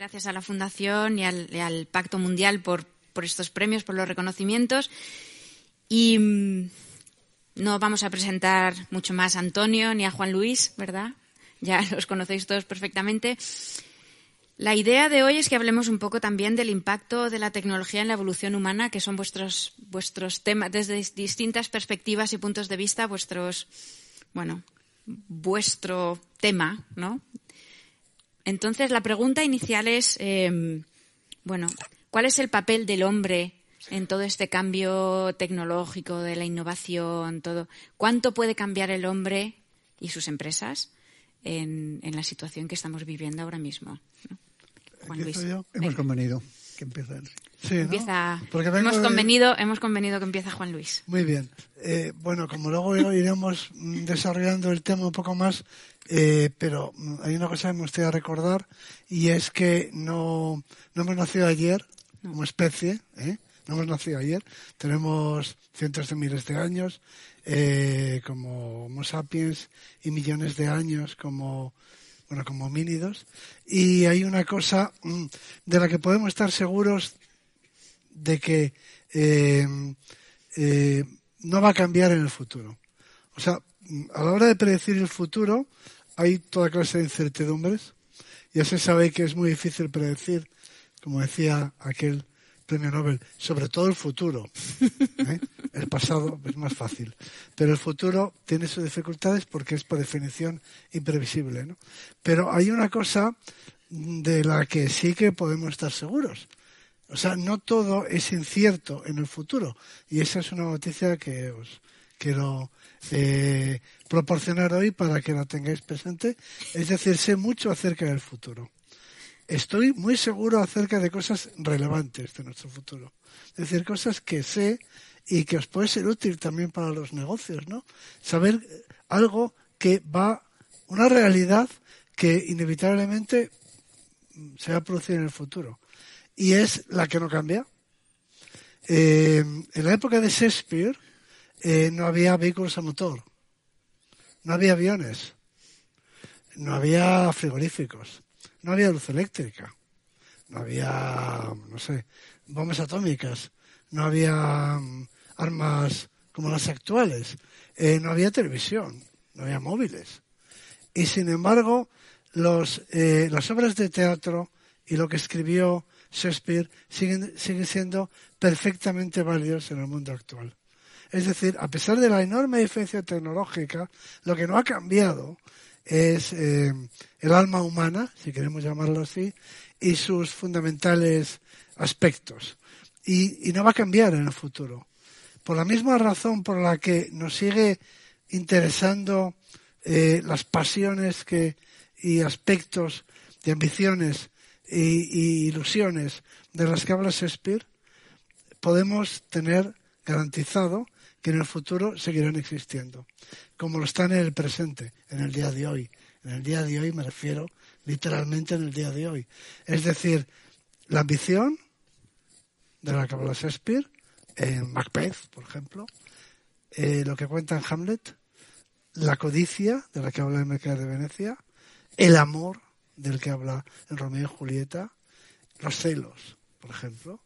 Gracias a la Fundación y al, Pacto Mundial por, por, estos premios, por los reconocimientos. Y mm, no vamos a presentar mucho más a Antonio ni a Juan Luis, ¿verdad? Ya los conocéis todos perfectamente. La idea de hoy es que hablemos un poco también del impacto de la tecnología en la evolución humana, que son vuestros, vuestros temas desde distintas perspectivas y puntos de vista, vuestros, bueno, vuestro tema, ¿no? Entonces, la pregunta inicial es, em, bueno, ¿cuál es el papel del hombre en todo este cambio tecnológico, de la innovación, todo? ¿Cuánto puede cambiar el hombre y sus empresas en, la situación que estamos viviendo ahora mismo? Juan Luis. Hemos convenido que empiece Sí, empieza, hemos, convenido, hemos convenido que empieza Juan Luis. Muy bien. Eh, bueno, como luego iremos desarrollando el tema un poco más, eh, pero hay una cosa que me gustaría recordar y es que no, no hemos nacido ayer como especie, ¿eh? no hemos nacido ayer, tenemos cientos de miles de años como Homo sapiens y millones de años como bueno, como homínidos, y hay una cosa mm, de la que podemos estar seguros de que eh, eh, no va a cambiar en el futuro. O sea, a la hora de predecir el futuro hay toda clase de incertidumbres. Ya se sabe que es muy difícil predecir, como decía aquel premio Nobel, sobre todo el futuro. ¿eh? El pasado es más fácil. Pero el futuro tiene sus dificultades porque es por definición imprevisible. ¿no? Pero hay una cosa de la que sí que podemos estar seguros. O sea, no todo es incierto en el futuro. Y esa es una noticia que os quiero eh, proporcionar hoy para que la tengáis presente. Es decir, sé mucho acerca del futuro estoy muy seguro acerca de cosas relevantes de nuestro futuro. Es decir, cosas que sé y que os puede ser útil también para los negocios, ¿no? Saber algo que va, una realidad que inevitablemente se va a producir en el futuro. Y es la que no cambia. Eh, en la época de Shakespeare eh, no había vehículos a motor, no había aviones, no había frigoríficos no había luz eléctrica, no había, no sé, bombas atómicas, no había mm, armas como las actuales, eh, no había televisión, no había móviles. Y sin embargo, los, eh, las obras de teatro y lo que escribió Shakespeare siguen, siendo perfectamente válidos en el mundo actual. Es decir, a pesar de la enorme diferencia tecnológica, lo que no ha cambiado es eh, el alma humana, si queremos llamarlo así, y sus fundamentales aspectos. Y, no va a cambiar en el futuro. Por la misma razón por la que nos sigue interesando eh, las pasiones y aspectos de ambiciones y, ilusiones de las que habla Shakespeare, podemos tener garantizado que en el futuro seguirán existiendo, como lo están en el presente, en el día de hoy. En el día de hoy me refiero literalmente en el día de hoy. Es decir, la ambición de la que habla Shakespeare, en Macbeth, por ejemplo, eh, lo que cuenta en Hamlet, la codicia de la que habla en Mercado de Venecia, el amor del que habla en Romeo y Julieta, los celos, por ejemplo,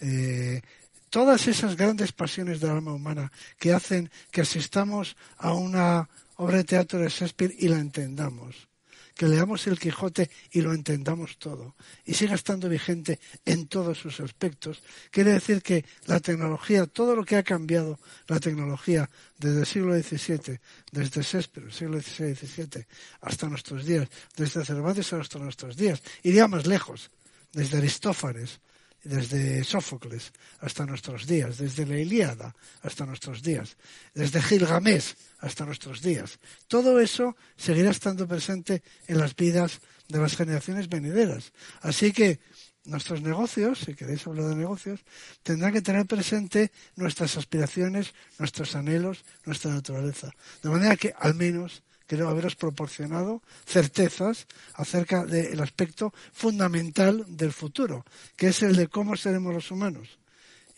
eh, todas esas grandes pasiones del alma humana que hacen que asistamos a una obra de teatro de Shakespeare y la entendamos, que leamos el Quijote y lo entendamos todo, y siga estando vigente en todos sus aspectos, quiere decir que la tecnología, todo lo que ha cambiado la tecnología desde el siglo XVII, desde Shakespeare, siglo XVI XVII, hasta nuestros días, desde Cervantes hasta nuestros días, iría más lejos, desde Aristófanes desde Sófocles hasta nuestros días, desde la Ilíada hasta nuestros días, desde Gilgamesh hasta nuestros días. Todo eso seguirá estando presente en las vidas de las generaciones venideras. Así que nuestros negocios, si queréis hablar de negocios, tendrán que tener presente nuestras aspiraciones, nuestros anhelos, nuestra naturaleza. De manera que al menos creo haberos proporcionado certezas acerca del aspecto fundamental del futuro, que es el de cómo seremos los humanos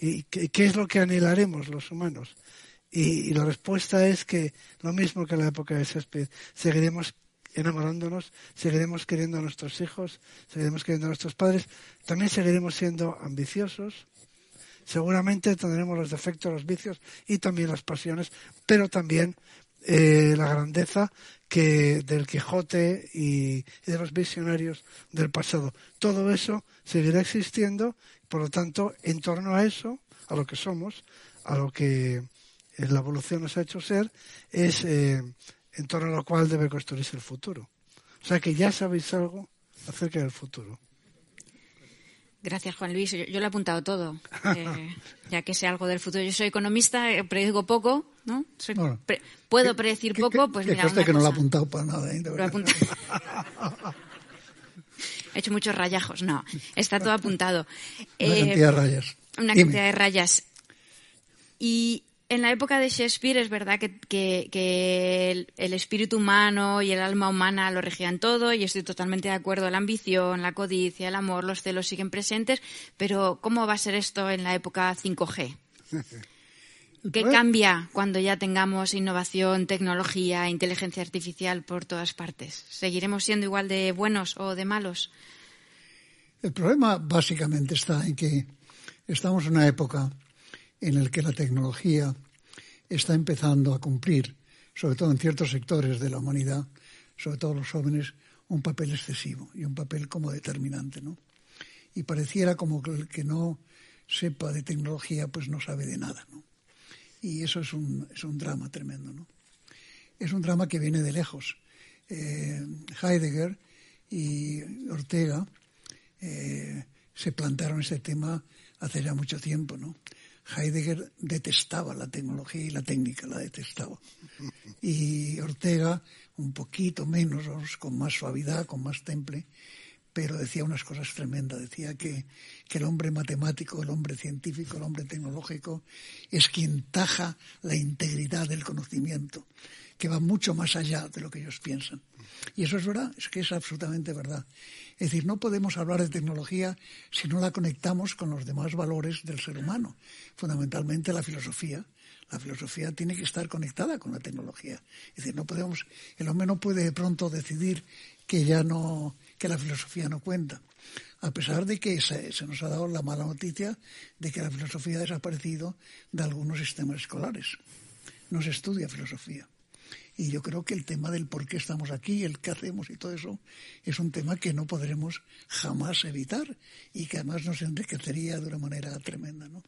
y qué es lo que anhelaremos los humanos. Y, la respuesta es que lo mismo que en la época de Shakespeare, seguiremos enamorándonos, seguiremos queriendo a nuestros hijos, seguiremos queriendo a nuestros padres, también seguiremos siendo ambiciosos, seguramente tendremos los defectos, los vicios y también las pasiones, pero también eh, la grandeza que del Quijote y, de los visionarios del pasado. Todo eso seguirá existiendo, por lo tanto, en torno a eso, a lo que somos, a lo que la evolución nos ha hecho ser, es eh, en torno a lo cual debe construirse el futuro. O sea que ya sabéis algo acerca del futuro. Gracias, Juan Luis. Yo, lo he apuntado todo, eh, ya que sé algo del futuro. Yo soy economista, eh, predigo poco, ¿no? puedo predecir poco, pues mira. que no lo he apuntado para nada. ¿eh? he hecho muchos rayajos, no. Está todo apuntado. Una cantidad de rayas. Una cantidad de rayas. Y en la época de Shakespeare es verdad que, el, espíritu humano y el alma humana lo regían todo y estoy totalmente de acuerdo. La ambición, la codicia, el amor, los celos siguen presentes, pero ¿cómo va a ser esto en la época 5G? ¿Qué cambia cuando ya tengamos innovación, tecnología, inteligencia artificial por todas partes? ¿Seguiremos siendo igual de buenos o de malos? El problema básicamente está en que estamos en una época en el que la tecnología está empezando a cumplir, sobre todo en ciertos sectores de la humanidad, sobre todo los jóvenes, un papel excesivo y un papel como determinante, ¿no? Y pareciera como que el que no sepa de tecnología, pues no sabe de nada, ¿no? Y eso es un, drama tremendo, ¿no? Es un drama que viene de lejos. Eh, Heidegger y Ortega eh, se plantaron ese tema hace ya mucho tiempo, ¿no? Heidegger detestaba la tecnología y la técnica, la detestaba. Y Ortega, un poquito menos, con más suavidad, con más temple, pero decía unas cosas tremendas. Decía que, que, el hombre matemático, el hombre científico, el hombre tecnológico es quien taja la integridad del conocimiento, que va mucho más allá de lo que ellos piensan. Y eso es verdad, es que es absolutamente verdad. Es decir, no podemos hablar de tecnología si no la conectamos con los demás valores del ser humano, fundamentalmente la filosofía. La filosofía tiene que estar conectada con la tecnología. Es decir, no podemos, el hombre no puede de pronto decidir que ya no, que la filosofía no cuenta. A pesar de que se, se nos ha dado la mala noticia de que la filosofía ha desaparecido de algunos sistemas escolares. No se estudia filosofía. Y yo creo que el tema del por qué estamos aquí, el qué hacemos y todo eso, es un tema que no podremos jamás evitar y que además nos enriquecería de una manera tremenda, ¿no?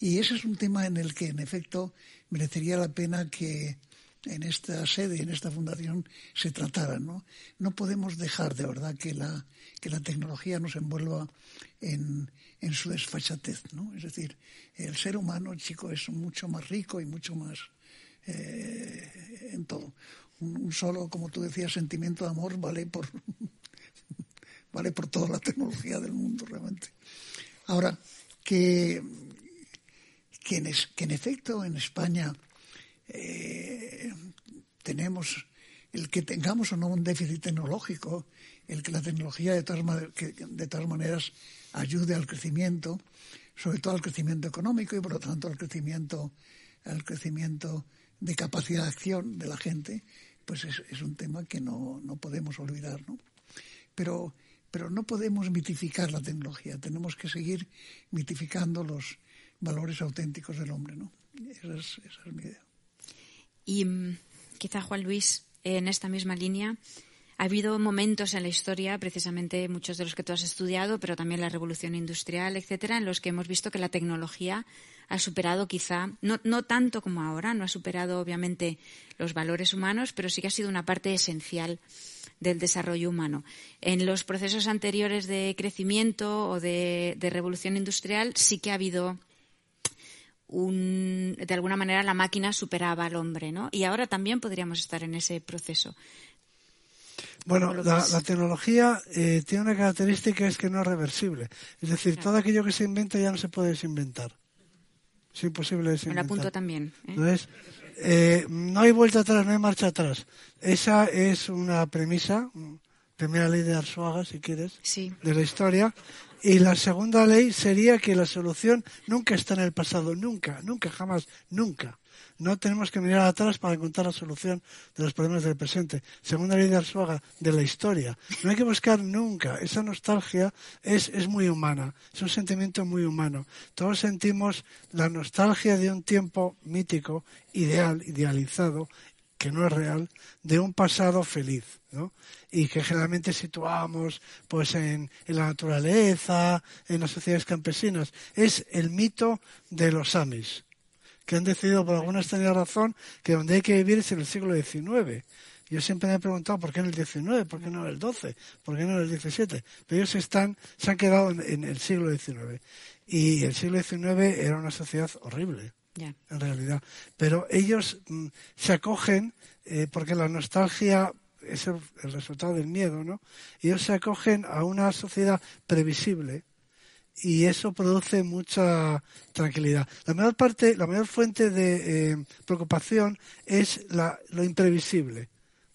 Y ese es un tema en el que, en efecto, merecería la pena que en esta sede, en esta fundación, se tratara, ¿no? No podemos dejar, de verdad, que la, que la tecnología nos envuelva en, en su desfachatez, ¿no? Es decir, el ser humano, chico, es mucho más rico y mucho más eh, en todo. Un, solo, como tú decías, sentimiento de amor vale por vale por toda la tecnología del mundo realmente. Ahora, que, que, en, efecto en España eh, tenemos el que tengamos o no un déficit tecnológico, el que la tecnología de todas, que de todas maneras ayude al crecimiento, sobre todo al crecimiento económico y por lo tanto al crecimiento, al crecimiento de capacidad de acción de la gente, pues es, un tema que no, no podemos olvidar, ¿no? Pero, pero no podemos mitificar la tecnología, tenemos que seguir mitificando los valores auténticos del hombre, ¿no? Esa es, esa es mi idea. Y mm, quizá, Juan Luis, en esta misma línea, ha habido momentos en la historia, precisamente muchos de los que tú has estudiado, pero también la revolución industrial, etcétera, en los que hemos visto que la tecnología ha superado quizá, no, no tanto como ahora, no ha superado obviamente los valores humanos, pero sí que ha sido una parte esencial del desarrollo humano. En los procesos anteriores de crecimiento o de, de revolución industrial sí que ha habido un, de alguna manera la máquina superaba al hombre, ¿no? Y ahora también podríamos estar en ese proceso. Bueno, la, tecnología eh, tiene una característica es que no es reversible. Es decir, todo aquello que se inventa ya no se puede desinventar. Es imposible desinventar. Me apunto también. ¿eh? Entonces, eh, no hay vuelta atrás, no hay marcha atrás. Esa es una premisa, primera ley de Arzuaga, si quieres, de la historia, Y la segunda ley sería que la solución nunca está en el pasado, nunca, nunca, jamás, nunca. No tenemos que mirar atrás para encontrar la solución de los problemas del presente. Segunda ley de Arzuaga, de la historia. No hay que buscar nunca. Esa nostalgia es, es muy humana. Es un sentimiento muy humano. Todos sentimos la nostalgia de un tiempo mítico, ideal, idealizado, que no es real, de un pasado feliz, ¿no? Y que generalmente situamos pues en, la naturaleza, en las sociedades campesinas. Es el mito de los Amis, que han decidido por alguna extraña razón que donde hay que vivir es en el siglo XIX. Yo siempre me he preguntado por qué en el XIX, por qué no en el XII, por qué no en el XVII. Pero ellos están, se han quedado en, en el siglo XIX. Y el siglo XIX era una sociedad horrible En realidad. Pero ellos mm, se acogen, eh, porque la nostalgia es el, el resultado del miedo, ¿no? Ellos se acogen a una sociedad previsible y eso produce mucha tranquilidad. La mayor parte, la mayor fuente de eh, preocupación es la, lo imprevisible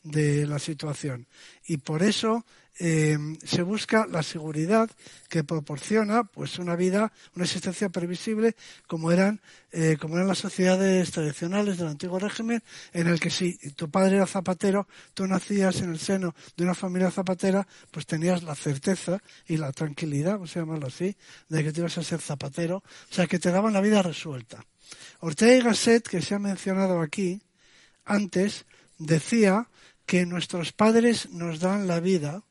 de la situación y por eso eh, se busca la seguridad que proporciona pues una vida, una existencia previsible como eran, eh, como eran las sociedades tradicionales del antiguo régimen, en el que si tu padre era zapatero, tú nacías en el seno de una familia zapatera, pues tenías la certeza y la tranquilidad, vamos a llamarlo así, de que te ibas a ser zapatero, o sea que te daban la vida resuelta. Ortega y Gasset, que se ha mencionado aquí antes, decía que nuestros padres nos dan la vida,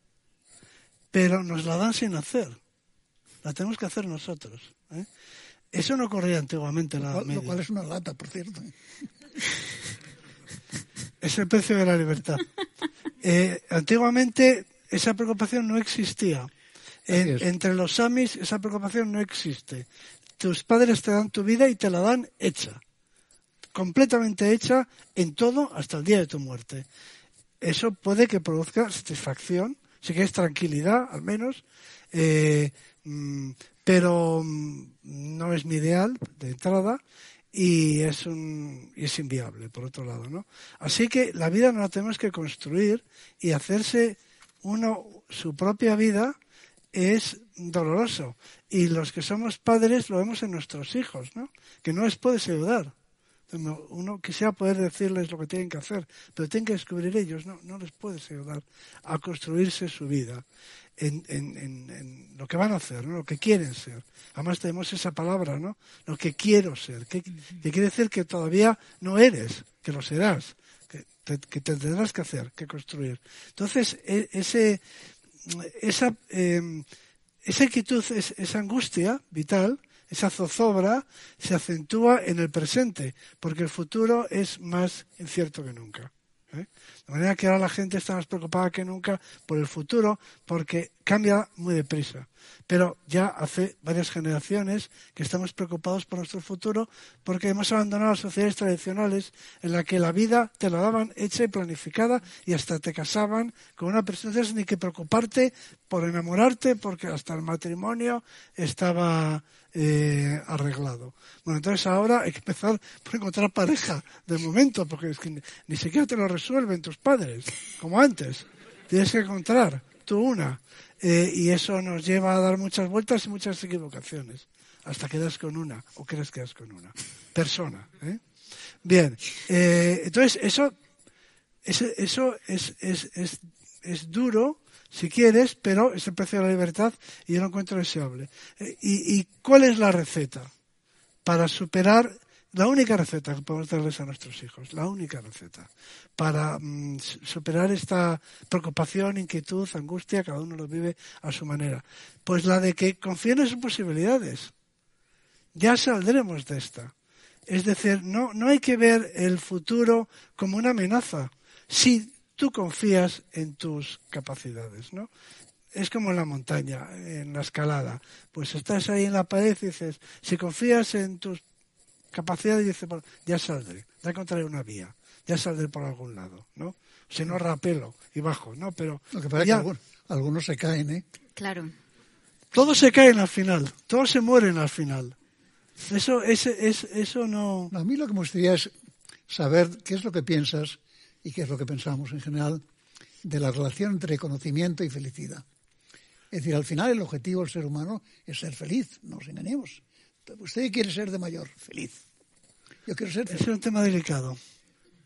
pero nos la dan sin hacer. La tenemos que hacer nosotros. ¿eh? Eso no ocurría antiguamente en la Edad Lo cual es una lata, por cierto. Es el precio de la libertad. Eh, antiguamente esa preocupación no existía. En- entre los samis esa preocupación no existe. Tus padres te dan tu vida y te la dan hecha. Completamente hecha en todo hasta el día de tu muerte. Eso puede que produzca satisfacción, si quieres tranquilidad al menos, eh, mm, pero mm, no es mi ideal de entrada y es un y es inviable por otro lado, ¿no? Así que la vida no la tenemos que construir y hacerse uno su propia vida es doloroso y los que somos padres lo vemos en nuestros hijos, ¿no? Que no les puedes ayudar. Uno- quisiera poder decirles lo que tienen que hacer, pero tienen que descubrir ellos, no, no les puedes ayudar a construirse su vida en, en- en- lo que van a hacer, ¿no? lo que quieren ser. Además tenemos esa palabra, ¿no? Lo que quiero ser, que, quiere decir que todavía no eres, que lo serás, que te, que te tendrás que hacer, que construir. Entonces, e- ese, esa, eh, esa inquietud, es- esa angustia vital, esa zozobra, se acentúa en el presente, porque el futuro es más incierto que nunca. ¿eh? De manera que ahora la gente está más preocupada que nunca por el futuro, porque cambia muy deprisa. Pero ya hace varias generaciones que estamos preocupados por nuestro futuro, porque hemos abandonado las sociedades tradicionales en la que la vida te la daban hecha y planificada y hasta te casaban con una persona. Tienes ni que preocuparte por enamorarte, porque hasta el matrimonio estaba eh, arreglado. Bueno, entonces ahora hay que empezar por encontrar pareja de momento, porque es que ni siquiera te lo resuelven padres, como antes. Tienes que encontrar tú una. Eh, y eso nos lleva a dar muchas vueltas y muchas equivocaciones, hasta que das con una, o crees que das con una persona. ¿eh? Bien, eh, entonces eso, ese- eso es, es, es, es duro, si quieres, pero es el precio de la libertad y yo lo encuentro deseable. Eh, ¿y, ¿Y cuál es la receta para superar la única receta que podemos darles a nuestros hijos? La única receta para mm, su- superar esta preocupación, inquietud, angustia, cada uno lo vive a su manera. Pues la de que confíen en sus posibilidades. Ya saldremos de esta. Es decir, no, no hay que ver el futuro como una amenaza si tú confías en tus capacidades, ¿no? Es como en la montaña, en la escalada. Pues estás ahí en la pared y dices, si confías en tus capacidades, dices, bueno, ya saldré, ya encontraré una vía, ya saldré por algún lado, ¿no? Si no rapelo y bajo, ¿no? Pero Lo que pasa es que algunos, algunos se caen, ¿eh? Claro. todos se caen al final, todos se mueren al final. Eso, ese, es, eso no... A mí lo que me gustaría es saber qué es lo que piensas y qué es lo que pensamos en general de la relación entre conocimiento y felicidad. Es decir, al final el objetivo del ser humano es ser feliz, no nos engañemos. ¿Usted quiere ser de mayor? Feliz. Yo quiero ser feliz. Es un tema delicado.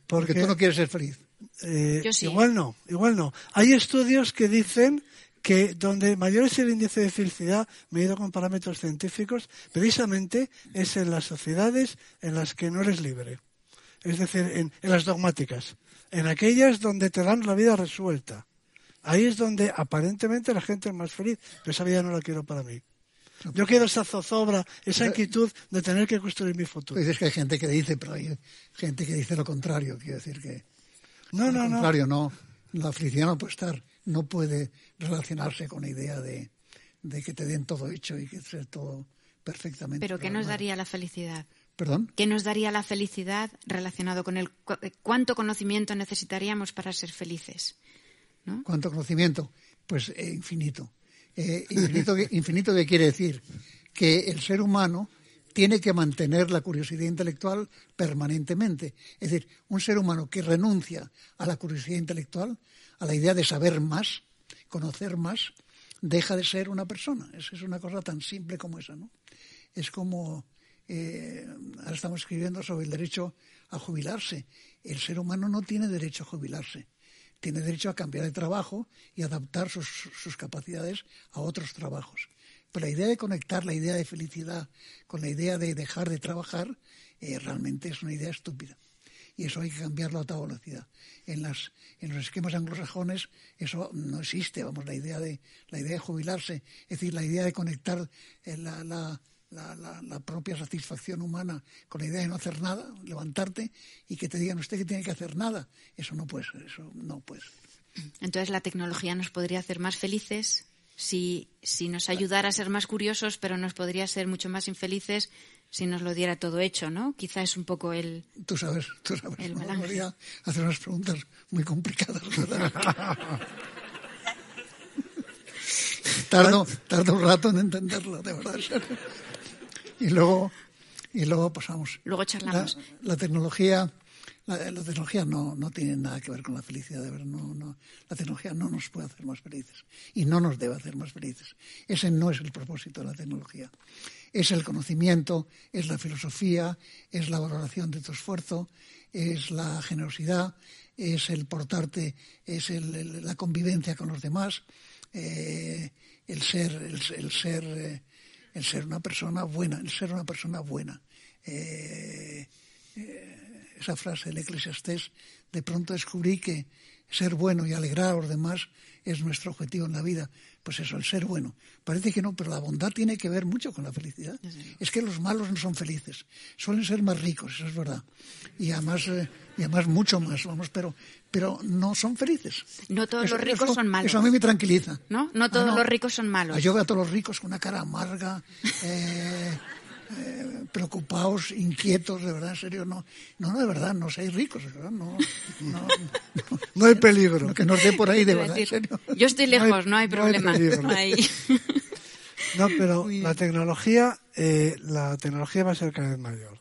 Porque, tú no quieres ser feliz. Eh, igual no, igual no. Hay estudios que dicen que donde mayor es el índice de felicidad medido con parámetros científicos, precisamente es en las sociedades en las que no eres libre. Es decir, en, en las dogmáticas. En aquellas donde te dan la vida resuelta. Ahí es donde aparentemente la gente es más feliz, pero esa vida no la quiero para mí. Yo quiero esa zozobra, esa inquietud de tener que construir mi futuro. Dices que hay gente que dice, pero hay gente que dice lo contrario. Quiero decir que. No, no, lo contrario, no. La felicidad no puede estar, no puede relacionarse con la idea de, que te den todo hecho y que sea todo perfectamente. Pero ¿qué nos daría la felicidad? ¿Perdón? ¿Qué nos daría la felicidad relacionado con el cuánto conocimiento necesitaríamos para ser felices? ¿Cuánto conocimiento? Pues eh, infinito. Eh, infinito, infinito que quiere decir que el ser humano tiene que mantener la curiosidad intelectual permanentemente. Es decir, un ser humano que renuncia a la curiosidad intelectual, a la idea de saber más, conocer más, deja de ser una persona. Es, es una cosa tan simple como esa, ¿no? Es como eh, ahora estamos escribiendo sobre el derecho a jubilarse. El ser humano no tiene derecho a jubilarse tiene derecho a cambiar de trabajo y adaptar sus, capacidades a otros trabajos. Pero la idea de conectar la idea de felicidad con la idea de dejar de trabajar eh, realmente es una idea estúpida. Y eso hay que cambiarlo a toda velocidad. En, las, en los esquemas anglosajones eso no existe, vamos, la idea de, la idea de jubilarse, es decir, la idea de conectar eh, la, la la, propia satisfacción humana con la idea de no hacer nada, levantarte y que te digan usted que tiene que hacer nada. Eso no puede ser, eso no puede Entonces la tecnología nos podría hacer más felices si, si nos ayudara a ser más curiosos, pero nos podría hacer mucho más infelices si nos lo diera todo hecho, ¿no? Quizá es un poco el. Tú sabes, tú sabes. El hacer unas preguntas muy complicadas, ¿verdad? tardo, tardo un rato en entenderlo, de verdad y luego y luego pasamos. Luego charlamos. La, tecnología, la, tecnología no, no tiene nada que ver con la felicidad, de verdad. No, no, la tecnología no nos puede hacer más felices y no nos debe hacer más felices. Ese no es el propósito de la tecnología. Es el conocimiento, es la filosofía, es la valoración de tu esfuerzo, es la generosidad, es el portarte, es el, la convivencia con los demás, eh, el ser, el, ser eh, el ser una persona buena, el ser una persona buena. Eh, eh, esa frase del Eclesiastés, de pronto descubrí que ser bueno y alegrar a los demás es nuestro objetivo en la vida. Pues eso, el ser bueno. Parece que no, pero la bondad tiene que ver mucho con la felicidad. Es que los malos no son felices, suelen ser más ricos, eso es verdad. Y además, eh, y además mucho más, vamos, pero, pero no son felices. No todos los ricos son malos. Eso a mí me tranquiliza. No, no todos ah, los ricos son malos. Yo veo a todos los ricos con una cara amarga, eh, eh, preocupados, inquietos, de verdad, en serio, no, no, de verdad, no seáis ricos, ¿verdad? No, no, no, hay peligro. Que nos dé por ahí, de verdad, en serio. Yo estoy lejos, no hay, problema. No, pero la tecnología, eh, la tecnología va a ser cada vez mayor.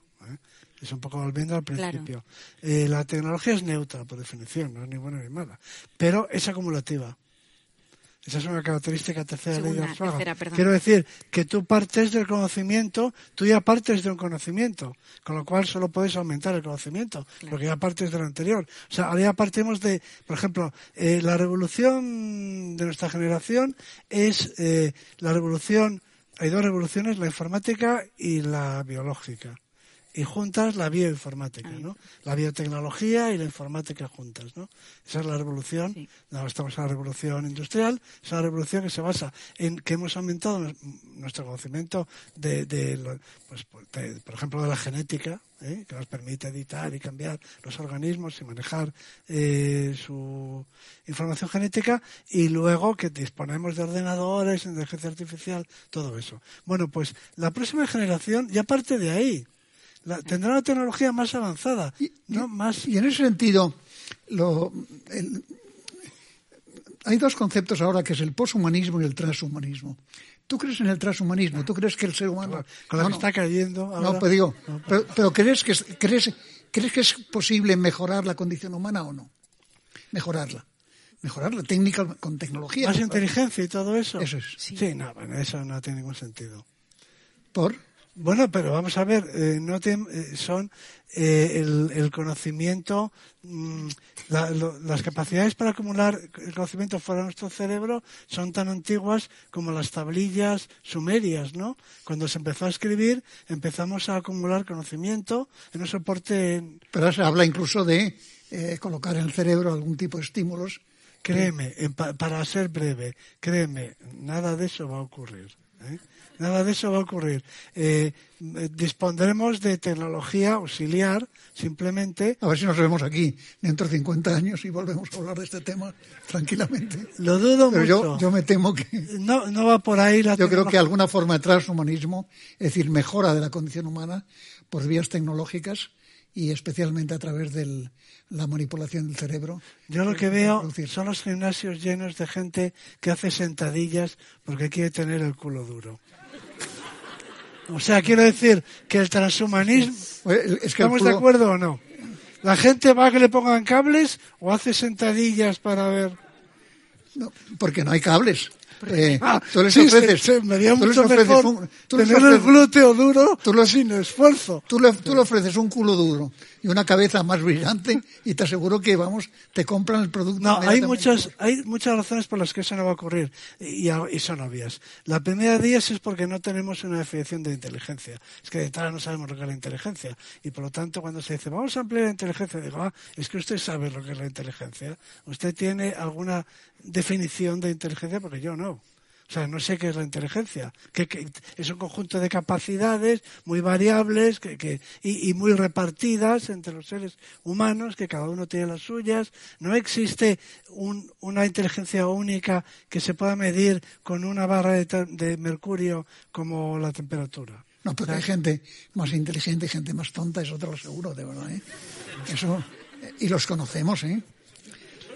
Es un poco volviendo al principio. Eh, la tecnología es neutra, por definición, no es ni buena ni mala, pero es acumulativa. Esa es una característica tercera ley de Armstrong. Quiero decir que tú partes del conocimiento, tú ya partes de un conocimiento, con lo cual solo puedes aumentar el conocimiento, porque ya partes del anterior. O sea, ahora ya partimos de, por ejemplo, eh, la revolución de nuestra generación es eh, la revolución, hay dos revoluciones, la informática y la biológica y juntas la bioinformática, ¿no? La biotecnología y la informática juntas, ¿no? Esa es la revolución, ahora estamos en la revolución industrial, es una revolución que se basa en que hemos aumentado nuestro conocimiento de, pues, por ejemplo, de la genética, ¿eh? que nos permite editar y cambiar los organismos y manejar eh, su información genética, y luego que disponemos de ordenadores, inteligencia artificial, todo eso. Bueno, pues la próxima generación ya parte de ahí tendrá una tecnología más avanzada. Y, ¿no? más... y en ese sentido, hay dos conceptos ahora, que es el poshumanismo y el transhumanismo. ¿Tú crees en el transhumanismo? ¿Tú crees que el ser humano... Está cayendo ahora... No, pero digo, pero, ¿crees, que, crees, ¿crees que es posible mejorar la condición humana o no? Mejorarla. mejorar la técnica con tecnología. Más inteligencia y todo eso. Eso es. Sí, no, bueno, eso no tiene ningún sentido. ¿Por? Bueno, pero vamos a ver, eh, no te- eh, son eh, el, el conocimiento, mm, la- lo- las capacidades para acumular el conocimiento fuera de nuestro cerebro son tan antiguas como las tablillas sumerias, ¿no? Cuando se empezó a escribir, empezamos a acumular conocimiento en un soporte, Pero se habla incluso de eh, colocar en el cerebro algún tipo de estímulos. créeme, en pa- para ser breve, créeme, nada de eso va a ocurrir. ¿eh? Nada de eso va a ocurrir. Eh, dispondremos de tecnología auxiliar, simplemente A ver si nos vemos aquí dentro de 50 años y volvemos a hablar de este tema tranquilamente. Lo dudo Pero mucho. yo, yo me temo que No, no va por ahí la yo creo que alguna forma de transhumanismo, es decir, mejora de la condición humana por vías tecnológicas y especialmente a través de la manipulación del cerebro. Yo lo que veo son los gimnasios llenos de gente que hace sentadillas porque quiere tener el culo duro. O sea, quiero decir que el transhumanismo... Oye, Es que el ¿Estamos de acuerdo o no? ¿La gente va a que le pongan cables o hace sentadillas para ver? No, porque no hay cables. Eh, Ah, tú les sí, ofreces, se- se- me tú les mucho ofreces mejor un- tú les tener el ofreces- glúteo duro Tú lo- sin esfuerzo. Tú le, tú le ofreces un culo duro y una cabeza más brillante y te aseguro que, vamos, te compran el producto. No, hay muchas, hay muchas razones por las que eso no va a ocurrir y, y son obvias. La primera de ellas es porque no tenemos una definición de inteligencia. Es que de entrada no sabemos lo que es la inteligencia y por lo tanto cuando se dice vamos a ampliar la inteligencia, digo, ah, es que usted sabe lo que es la inteligencia. Usted tiene alguna definición de inteligencia porque yo no. O sea, no sé qué es la inteligencia, que, que es un conjunto de capacidades muy variables que, que- y, y muy repartidas entre los seres humanos, que cada uno tiene las suyas. No existe un- una inteligencia única que se pueda medir con una barra de, mercurio como la temperatura. No, porque hay gente más inteligente y gente más tonta, eso te lo aseguro, de verdad. ¿eh? Eso, eh, y los conocemos, ¿eh?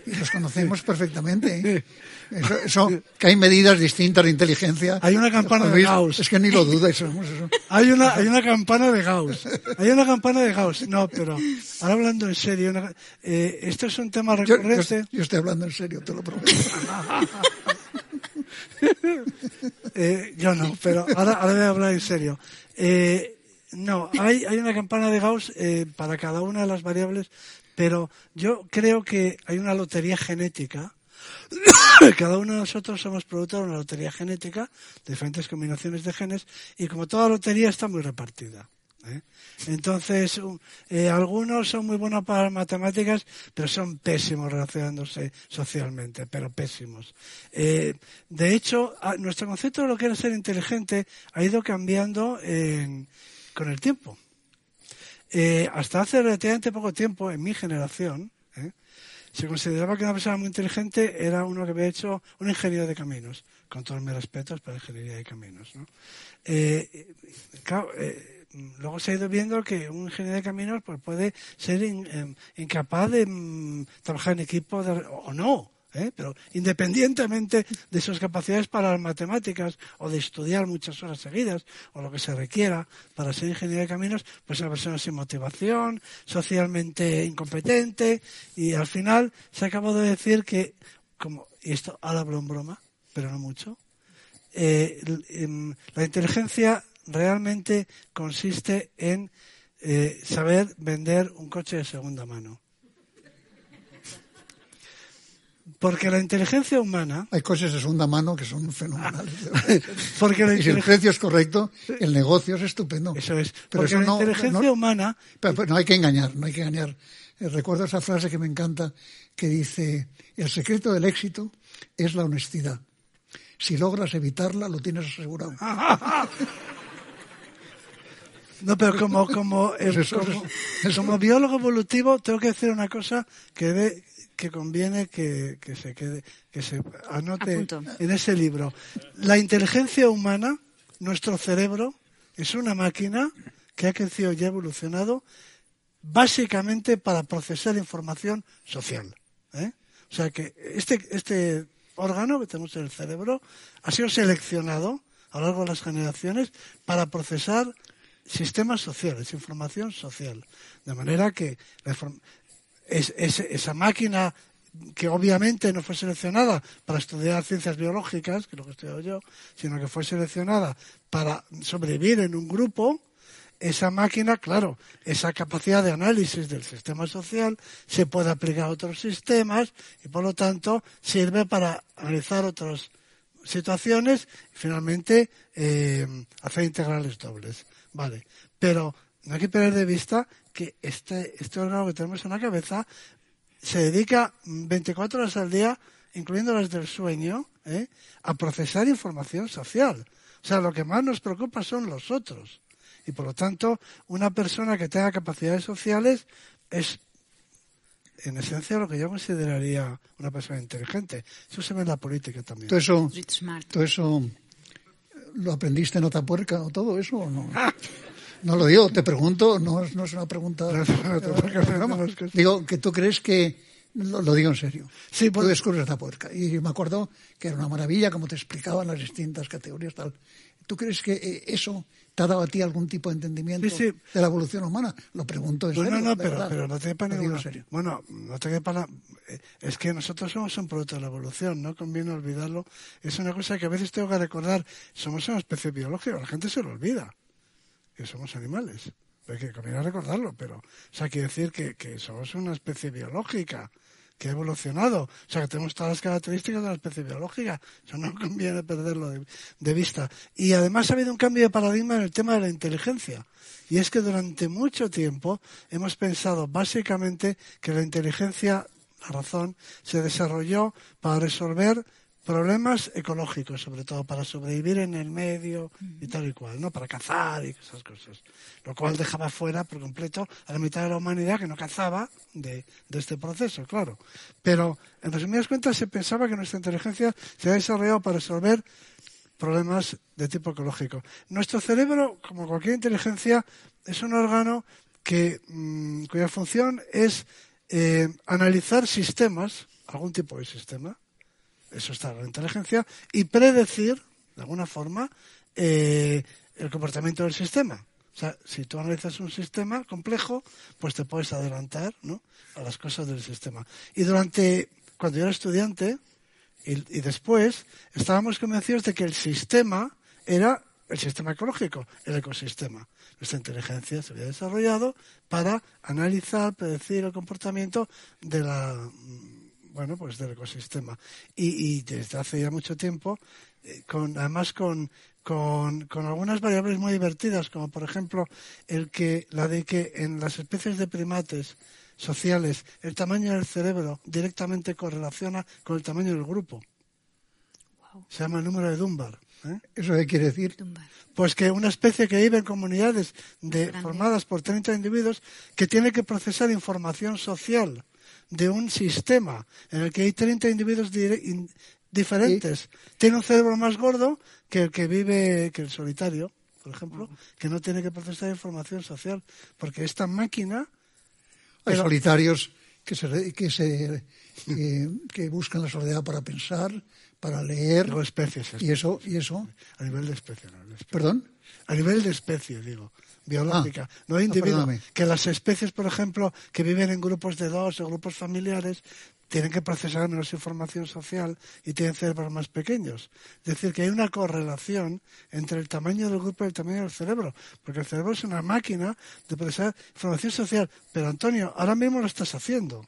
Y los conocemos perfectamente. ¿eh? Eso, eso- que hay medidas distintas de inteligencia. Hay una campana de. Gauss. Es que ni lo eso. Hay una, hay una campana de Gauss. Hay una campana de Gauss. No, pero ahora hablando en serio, una- eh, esto es un tema Yo, yo- recurrente. yo estoy hablando en serio, te lo prometo. Eh, yo no, pero ahora, ahora voy a hablar en serio. Eh, no, hay, hay una campana de Gauss eh, para cada una de las variables, pero yo creo que hay una lotería genética. cada uno de nosotros somos producto de una lotería genética, diferentes combinaciones de genes, y como toda lotería está muy repartida. ¿eh? Entonces, eh, algunos son muy buenos para las matemáticas, pero son pésimos relacionándose socialmente, pero pésimos. Eh, de hecho, nuestro concepto de lo que era ser inteligente ha ido cambiando en- con el tiempo. Eh, hasta hace relativamente poco tiempo, en mi generación, ¿eh? se consideraba que una persona muy inteligente era uno que había hecho un ingeniero de caminos, con todos mis respetos para la ingeniería de caminos. ¿no? Eh, claro, eh, luego se ha ido viendo que un ingeniero de caminos pues, puede ser in- em, incapaz de mm, trabajar en equipo de- o no. ¿Eh? Pero independientemente de sus capacidades para las matemáticas o de estudiar muchas horas seguidas o lo que se requiera para ser ingeniero de caminos, pues es una persona sin motivación, socialmente incompetente y al final se acabado de decir que, como, y esto ahora hablo en broma, pero no mucho, eh, em, la inteligencia realmente consiste en eh, saber vender un coche de segunda mano. Porque la inteligencia humana, Hay cosas de segunda mano que son fenomenales. porque la y si el precio es correcto, el negocio es estupendo. eso es, Pero porque eso la no- inteligencia no- humana, Pero, pero no hay que engañar, no hay que engañar. Eh, recuerdo esa frase que me encanta que dice, el secreto del éxito es la honestidad. Si logras evitarla, lo tienes asegurado. no, pero como como, como, como biólogo evolutivo tengo que decir una cosa que de- que conviene que, que se quede, que se anote Apunto. en ese libro. La inteligencia humana, nuestro cerebro, es una máquina que ha crecido y ha evolucionado básicamente para procesar información social. ¿eh? O sea que este, este órgano que tenemos en el cerebro ha sido seleccionado a lo largo de las generaciones para procesar sistemas sociales, información social. De manera que la es- es- esa máquina que obviamente no fue seleccionada para estudiar ciencias biológicas, que es lo que estudiado yo, sino que fue seleccionada para sobrevivir en un grupo, esa máquina, claro, esa capacidad de análisis del sistema social se puede aplicar a otros sistemas y por lo tanto sirve para analizar otras situaciones y finalmente eh, hacer integrales dobles. Vale, pero no hay que perder de vista que este, este órgano que tenemos en la cabeza se dedica 24 horas al día, incluyendo las del sueño, ¿eh? a procesar información social. O sea, lo que más nos preocupa son los otros. Y por lo tanto, una persona que tenga capacidades sociales es, en esencia, lo que yo consideraría una persona inteligente. Eso se ve en la política también. ¿Todo eso, todo eso lo aprendiste en otra puerca o todo eso o no? No lo digo, te pregunto, no, no es una pregunta. digo, que tú crees que. Lo, digo en serio. Sí, Tú descubres la puerca. Y me acuerdo que era una maravilla como te explicaban las distintas categorías. tal. ¿Tú crees que eh, eso te ha dado a ti algún tipo de entendimiento de la evolución humana? Lo pregunto en serio. No, no, pero, pero, no te quepa ninguna... serio. Bueno, no te quepa eh, Es que nosotros somos un producto de la evolución, no conviene olvidarlo. Es una cosa que a veces tengo que recordar. Somos una especie biológica, la gente se lo olvida que somos animales. Hay que conviene recordarlo, pero, o sea, quiere decir que, que somos una especie biológica que ha evolucionado. O sea, que tenemos todas las características de la especie biológica. Eso no conviene perderlo de, de, vista. Y además ha habido un cambio de paradigma en el tema de la inteligencia. Y es que durante mucho tiempo hemos pensado básicamente que la inteligencia, la razón, se desarrolló para resolver problemas ecológicos, sobre todo para sobrevivir en el medio y tal y cual, ¿no? Para cazar y esas cosas. Lo cual dejaba fuera por completo a la mitad de la humanidad que no cazaba de, este proceso, claro. Pero, en resumidas cuentas, se pensaba que nuestra inteligencia se había desarrollado para resolver problemas de tipo ecológico. Nuestro cerebro, como cualquier inteligencia, es un órgano que, mm, cuya función es eh, analizar sistemas, algún tipo de sistema, eso está la inteligencia, y predecir, de alguna forma, eh, el comportamiento del sistema. O sea, si tú analizas un sistema complejo, pues te puedes adelantar ¿no? a las cosas del sistema. Y durante, cuando yo era estudiante, y, y después, estábamos convencidos de que el sistema era el sistema ecológico, el ecosistema. Nuestra inteligencia se había desarrollado para analizar, predecir el comportamiento de la bueno, pues del ecosistema. Y, desde hace ya mucho tiempo, eh, con, además con, con, algunas variables muy divertidas, como por ejemplo el que, la de que en las especies de primates sociales el tamaño del cerebro directamente correlaciona con el tamaño del grupo. Se llama el número de Dunbar. ¿eh? ¿Eso qué quiere decir? Pues que una especie que vive en comunidades de, formadas por 30 individuos que tiene que procesar información social de un sistema en el que hay 30 individuos diferentes. Tiene un cerebro más gordo que el que vive, que el solitario, por ejemplo, que no tiene que procesar información social, porque esta máquina... Hay solitarios que se, que, se que, buscan la soledad para pensar, para leer. especies. Y eso, y eso. A nivel de especie, ¿Perdón? A nivel de especie, digo biológica, ah, no individuo. que las especies, por ejemplo, que viven en grupos de dos o grupos familiares, tienen que procesar menos información social y tienen cerebros más pequeños. Es decir, que hay una correlación entre el tamaño del grupo y el tamaño del cerebro, porque el cerebro es una máquina de procesar información social. Pero Antonio, ahora mismo lo estás haciendo.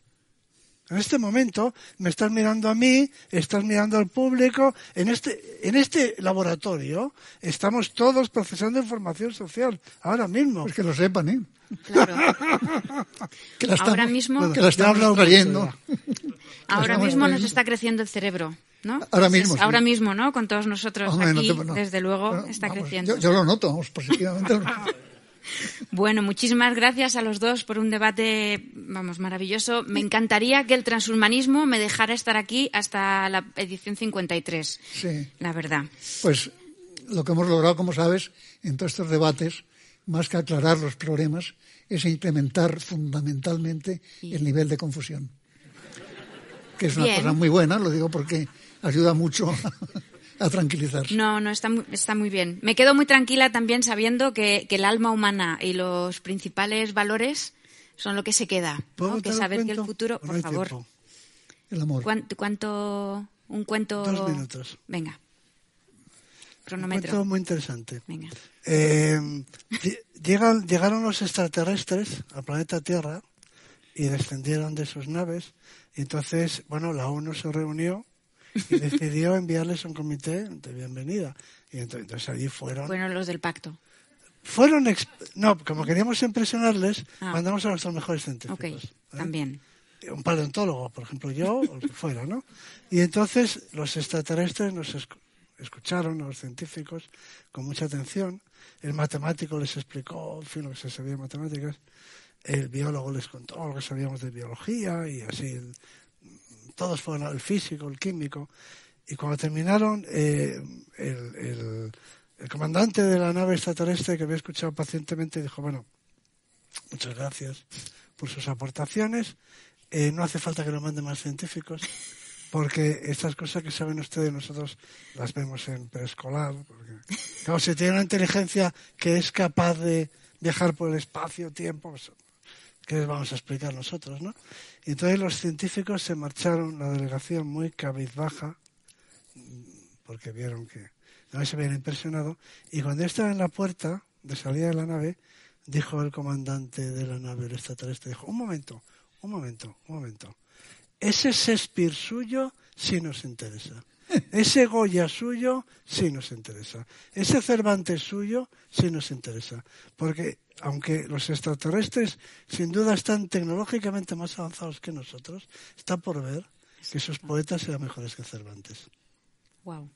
En este momento me estás mirando a mí, estás mirando al público. En este, en este laboratorio estamos todos procesando información social, ahora mismo. Pues que lo sepan, ¿eh? Claro. ahora mismo, que la estamos trayendo. Ahora mismo nos está creciendo el cerebro. ¿no? Ahora mismo. Ahora mismo, ¿no? Con todos nosotros aquí, desde luego, está creciendo. Yo, lo noto, vamos, positivamente. Bueno, muchísimas gracias a los dos por un debate, vamos, maravilloso. Me encantaría que el transhumanismo me dejara estar aquí hasta la edición 53. Sí. La verdad. Pues lo que hemos logrado, como sabes, en todos estos debates, más que aclarar los problemas, es incrementar fundamentalmente el nivel de confusión. Que es una cosa muy buena, lo digo porque ayuda mucho a tranquilizar. No, no, está muy, está muy bien. Me quedo muy tranquila también sabiendo que, el alma humana y los principales valores son lo que se queda. ¿no? Que saber que el futuro, por favor. el amor. ¿Cuánto, cuánto un cuento? Dos minutos. Venga. Un Cronómetro. cuento muy interesante. Venga. Eh, llegan, llegaron los extraterrestres al planeta Tierra y descendieron de sus naves. Y entonces, bueno, la ONU se reunió y decidió enviarles un comité de bienvenida. Y entonces, entonces allí fueron. Bueno, los del pacto. Fueron. exp- No, como queríamos impresionarles, Ah. mandamos a nuestros mejores científicos. Ok, ¿eh? también. un paleontólogo, por ejemplo, yo, o el que fuera, ¿no? Y entonces los extraterrestres nos escu- escucharon, a los científicos, con mucha atención. El matemático les explicó, en fin, lo que se sabía de matemáticas. El biólogo les contó lo que sabíamos de biología y así. el- todos fueron, el físico, el químico. Y cuando terminaron, eh, el, comandante de la nave extraterrestre que había escuchado pacientemente dijo, bueno, muchas gracias por sus aportaciones. Eh, no hace falta que lo manden más científicos, porque estas cosas que saben ustedes nosotros las vemos en preescolar. Porque, claro, si tiene una inteligencia que es capaz de viajar por el espacio, tiempo, pues, ¿qué les vamos a explicar nosotros, no? Y entonces los científicos se marcharon, la delegación muy cabizbaja, porque vieron que no se habían impresionado, y cuando estaban en la puerta de salida de la nave, dijo el comandante de la nave, el extraterrestre, dijo, un momento, un momento, un momento. Ese Shakespeare suyo sí nos interesa. Ese Goya suyo sí nos interesa. Ese Cervantes suyo sí nos interesa. Porque aunque los extraterrestres sin duda están tecnológicamente más avanzados que nosotros, está por ver que sus poetas sean mejores que Cervantes. Wow.